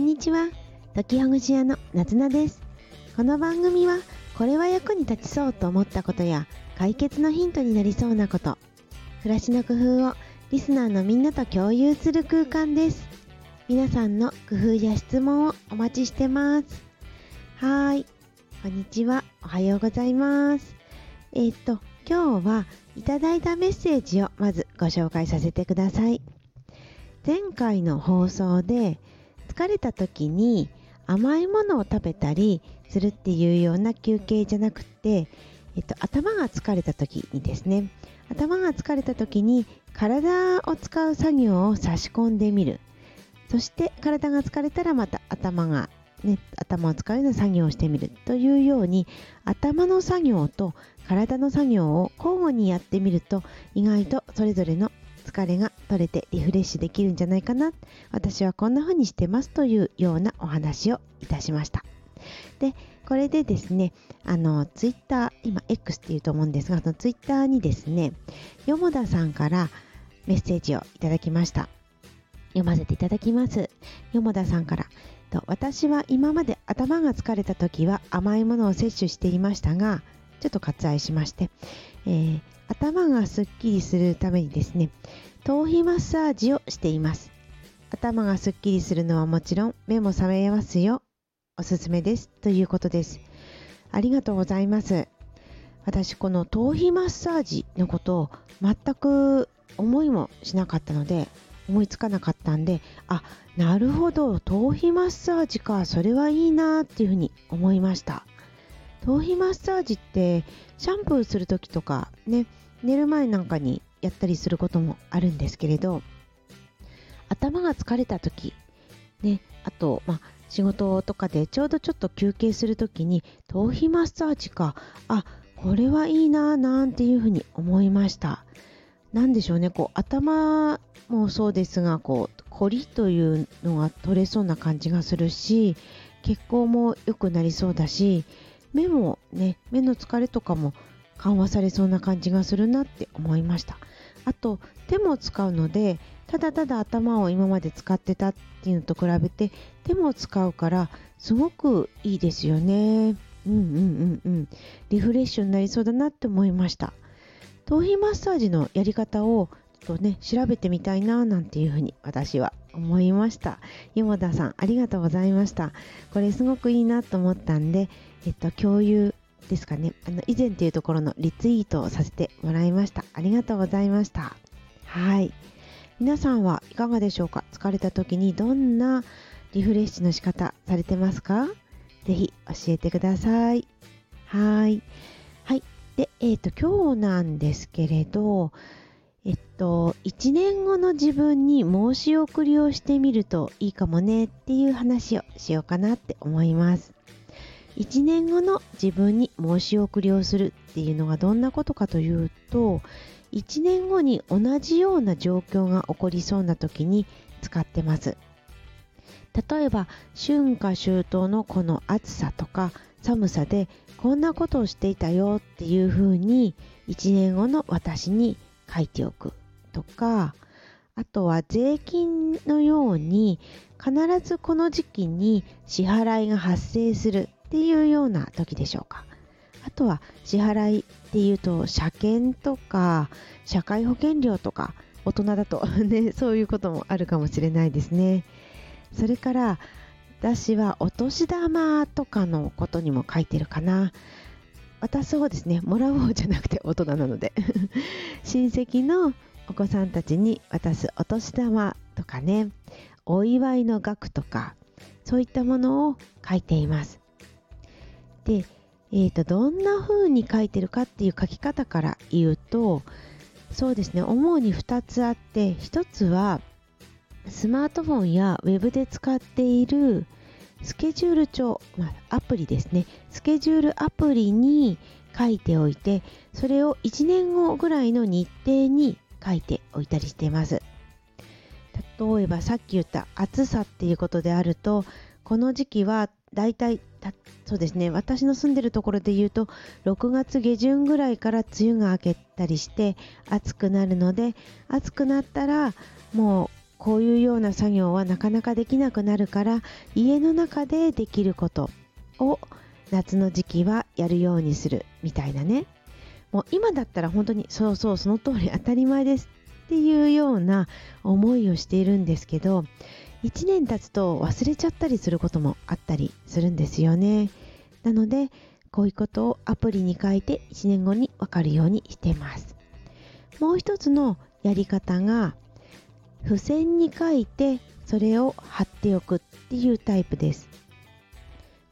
んにちは。時ほぐし屋のなずなです。この番組はこれは役に立ちそうと思ったことや解決のヒントになりそうなこと暮らしの工夫をリスナーのみんなと共有する空間です。皆さんの工夫や質問をお待ちしてます。はい。こんにちは。おはようございます。えー、っと今日はいただいたメッセージをまずご紹介させてください。前回の放送で疲れた時に甘いものを食べたりするっていうような休憩じゃなくて、えっと、頭が疲れた時にですね。頭が疲れた時に体を使う作業を差し込んでみる。そして体が疲れたらまた頭がね、頭を使うような作業をしてみる。というように頭の作業と体の作業を交互にやってみると意外とそれぞれの疲れが取れてリフレッシュできるんじゃないかな。私はこんな風にしてますというようなお話をいたしました。でこれでですねあのツイッター今 X っていうと思うんですがそのツイッターにですねよもださんからメッセージをいただきました。読ませていただきます。よもださんから私は今まで頭が疲れた時は甘いものを摂取していましたがちょっと割愛しまして、えー、頭がすっきりするためにですね頭皮マッサージをしています。頭がすっきりするのはもちろん目も覚めますよ。おすすめです。ということです。ありがとうございます。私この頭皮マッサージのことを全く思いもしなかったので思いつかなかったんであなるほど。頭皮マッサージか。それはいいなっていうふうに思いました。頭皮マッサージってシャンプーする時とかね寝る前なんかにやったりすることもあるんですけれど頭が疲れた時ねあとまあ仕事とかでちょうどちょっと休憩する時に頭皮マッサージかあこれはいいななんていうふうに思いました。何でしょうねこう頭もそうですがこう凝りというのが取れそうな感じがするし血行も良くなりそうだし目もね目の疲れとかも緩和されそうな感じがするなって思いました。あと手も使うのでただただ頭を今まで使ってたっていうのと比べて手も使うからすごくいいですよね。うんうんうんうん。リフレッシュになりそうだなって思いました。頭皮マッサージのやり方をちょっとね調べてみたいななんていうふうに私は思いました。山田さんありがとうございました。これすごくいいなと思ったんでえっと共有ですかね、あの、以前というところのリツイートをさせてもらいました。ありがとうございました。はい。皆さんはいかがでしょうか？疲れた時にどんなリフレッシュの仕方されてますか？ぜひ教えてください。はい。はい。で、えっ、ー、と、今日なんですけれど、えっと、1年後の自分に申し送りをしてみるといいかもねっていう話をしようかなって思います。1年後の自分に申し送りをするっていうのがどんなことかというと1年後に同じような状況が起こりそうな時に使ってます。例えば春夏秋冬のこの暑さとか寒さでこんなことをしていたよっていうふうに1年後の私に書いておくとかあとは税金のように必ずこの時期に支払いが発生する。っていうような時でしょうか。あとは支払いっていうと車検とか社会保険料とか大人だと ねそういうこともあるかもしれないですね。それから私はお年玉とかのことにも書いてるかな。渡す方ですね。もらう方じゃなくて大人なので 親戚のお子さんたちに渡すお年玉とかね、お祝いの額とか、そういったものを書いています。で、えーと、どんな風に書いてるかっていう書き方から言うとそうですね主に2つあって1つはスマートフォンやウェブで使っているスケジュール帳、まあ、アプリですね。スケジュールアプリに書いておいてそれを1年後ぐらいの日程に書いておいたりしています。例えばさっき言った暑さっていうことであるとこの時期はだいたいそうですね。私の住んでるところで言うと6月下旬ぐらいから梅雨が明けたりして暑くなるので暑くなったらもうこういうような作業はなかなかできなくなるから家の中でできることを夏の時期はやるようにするみたいなね。もう今だったら本当にそうそうその通り当たり前ですっていうような思いをしているんですけど1年経つと忘れちゃったりすることもあったりするんですよね。なのでこういうことをアプリに書いて1年後にわかるようにしてます。もう一つのやり方が付箋に書いてそれを貼っておくっていうタイプです。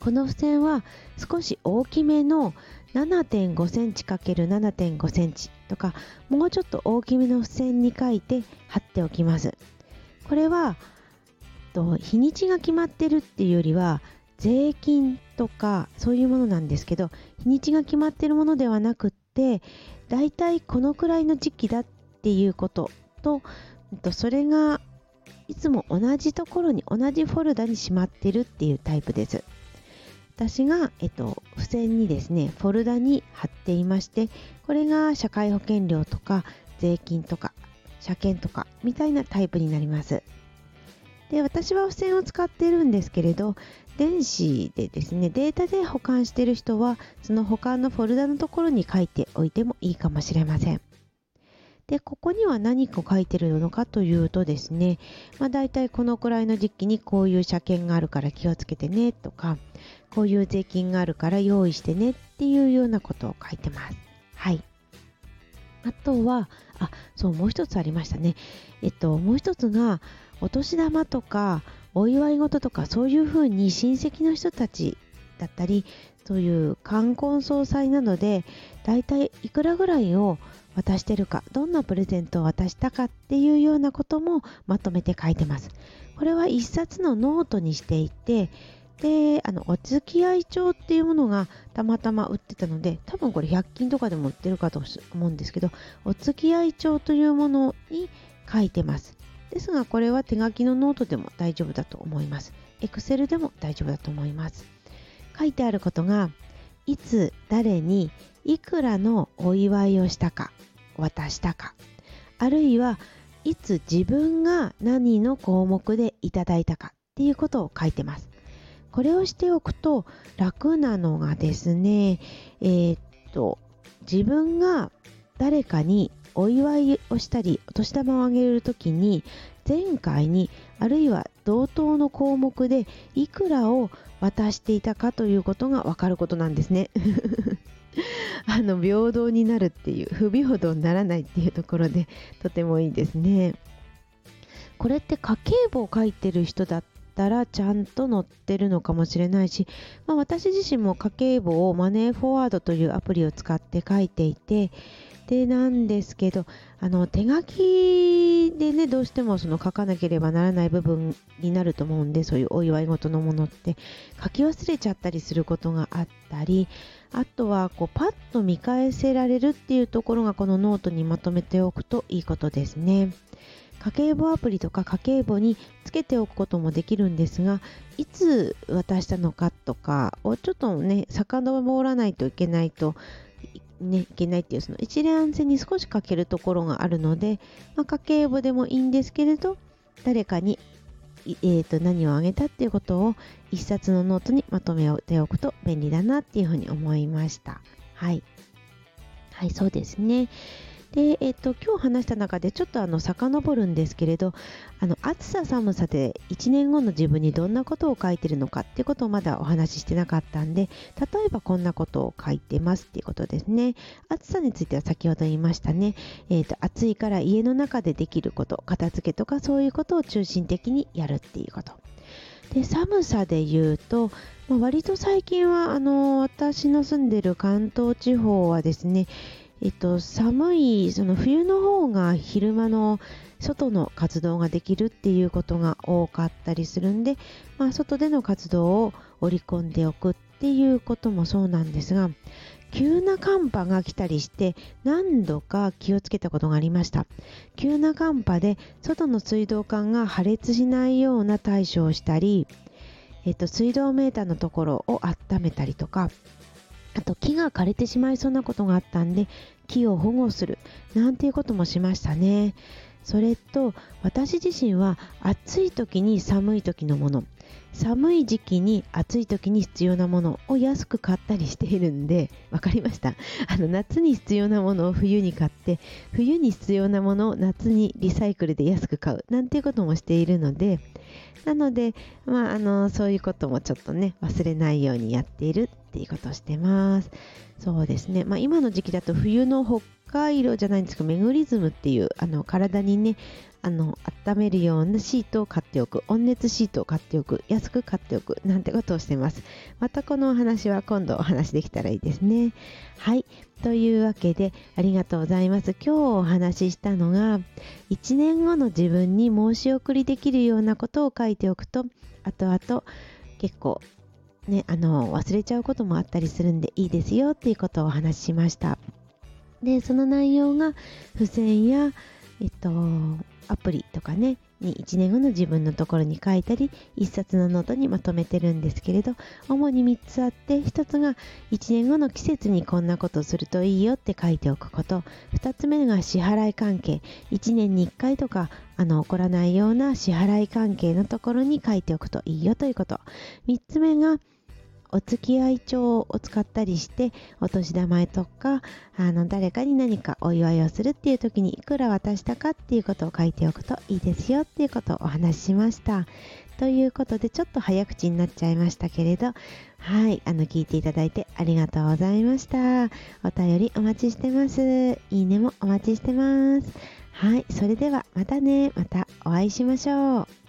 この付箋は少し大きめの7.5センチ ×7.5 センチとかもうちょっと大きめの付箋に書いて貼っておきます。これはと日にちが決まってるっていうよりは税金とかそういうものなんですけど日にちが決まってるものではなくってだいたいこのくらいの時期だっていうこととそれがいつも同じところに同じフォルダにしまってるっていうタイプです。私が、えっと、付箋にですねフォルダに貼っていましてこれが社会保険料とか税金とか車検とかみたいなタイプになります。で私は付箋を使っているんですけれど電子でですねデータで保管している人はその保管のフォルダのところに書いておいてもいいかもしれません。でここには何か書いてるのかというとですね、まあ、大体このくらいの時期にこういう車検があるから気をつけてねとかこういう税金があるから用意してねっていうようなことを書いてます。はい。あとはあそうもう一つありましたね。えっともう一つがお年玉とかお祝い事とかそういうふうに親戚の人たちだったりそういう冠婚葬祭などでだいたいいくらぐらいを渡してるかどんなプレゼントを渡したかっていうようなこともまとめて書いてます。これは一冊のノートにしていてであのお付き合い帳っていうものがたまたま売ってたので多分これ100均とかでも売ってるかと思うんですけどお付き合い帳というものに書いてますですがこれは手書きのノートでも大丈夫だと思います。Excel でも大丈夫だと思います。書いてあることがいつ誰にいくらのお祝いをしたか渡したかあるいはいつ自分が何の項目でいただいたかっていうことを書いてます。これをしておくと楽なのがですね、えー、っと自分が誰かにお祝いをしたりお年玉をあげるときに前回にあるいは同等の項目でいくらを渡していたかということがわかることなんですね。あの平等になるっていう不平等にならないっていうところでとてもいいですね。これって家計簿を書いてる人だったらちゃんと載ってるのかもしれないし、まあ、私自身も家計簿をマネーフォワードというアプリを使って書いていてなんですけどあの手書きでねどうしてもその書かなければならない部分になると思うんでそういうお祝い事のものって書き忘れちゃったりすることがあったりあとはこうパッと見返せられるっていうところがこのノートにまとめておくといいことですね。家計簿アプリとか家計簿につけておくこともできるんですがいつ渡したのかとかをちょっとね遡らないといけないとね、いけないっていうその一覧線に少し書けるところがあるので、まあ、家計簿でもいいんですけれど誰かに、えーと、何をあげたっていうことを一冊のノートにまとめておくと便利だなっていうふうに思いました。はい。はい、そうですね。で、えっと、今日話した中でちょっとあの遡るんですけれどあの暑さ寒さで1年後の自分にどんなことを書いてるのかっていうことをまだお話ししてなかったんで例えばこんなことを書いてますっていうことですね。暑さについては先ほど言いましたね、えっと暑いから家の中でできること片付けとかそういうことを中心的にやるっていうこと。で寒さで言うと、まあ、割と最近はあの私の住んでる関東地方はですねえっと、寒いその冬の方が昼間の外の活動ができるっていうことが多かったりするんで、まあ、外での活動を織り込んでおくっていうこともそうなんですが急な寒波が来たりして何度か気をつけたことがありました。急な寒波で外の水道管が破裂しないような対処をしたり、えっと、水道メーターのところを温めたりとかあと木が枯れてしまいそうなことがあったんで木を保護するなんていうこともしましたね。それと私自身は暑い時に寒い時のもの。寒い時期に暑い時に必要なものを安く買ったりしているんで分かりました。あの夏に必要なものを冬に買って冬に必要なものを夏にリサイクルで安く買うなんていうこともしているのでなので、まあ、あのそういうこともちょっとね忘れないようにやっているっていうことをしてます。そうですね、まあ、今の時期だと冬の北海道じゃないんですけどメグリズムっていうあの体にねあの温めるようなシートを買っておく。温熱シートを買っておく。安く買っておく。なんてことをしてます。またこのお話は今度お話できたらいいですね。はい。というわけでありがとうございます。今日お話ししたのが1年後の自分に申し送りできるようなことを書いておくと後々結構ねあの忘れちゃうこともあったりするんでいいですよっていうことをお話ししました。でその内容が付箋やえっとアプリとかねに1年後の自分のところに書いたり1冊のノートにまとめてるんですけれど主に3つあって1つが1年後の季節にこんなことするといいよって書いておくこと。2つ目が支払い関係。1年に1回とかあの起こらないような支払い関係のところに書いておくといいよということ。3つ目がお付き合い帳を使ったりしてお年玉とかあの誰かに何かお祝いをするっていう時にいくら渡したかっていうことを書いておくといいですよっていうことをお話ししました。ということでちょっと早口になっちゃいましたけれどはいあの聞いていただいてありがとうございました。お便りお待ちしてます。いいねもお待ちしてます。はいそれではまたね。またお会いしましょう。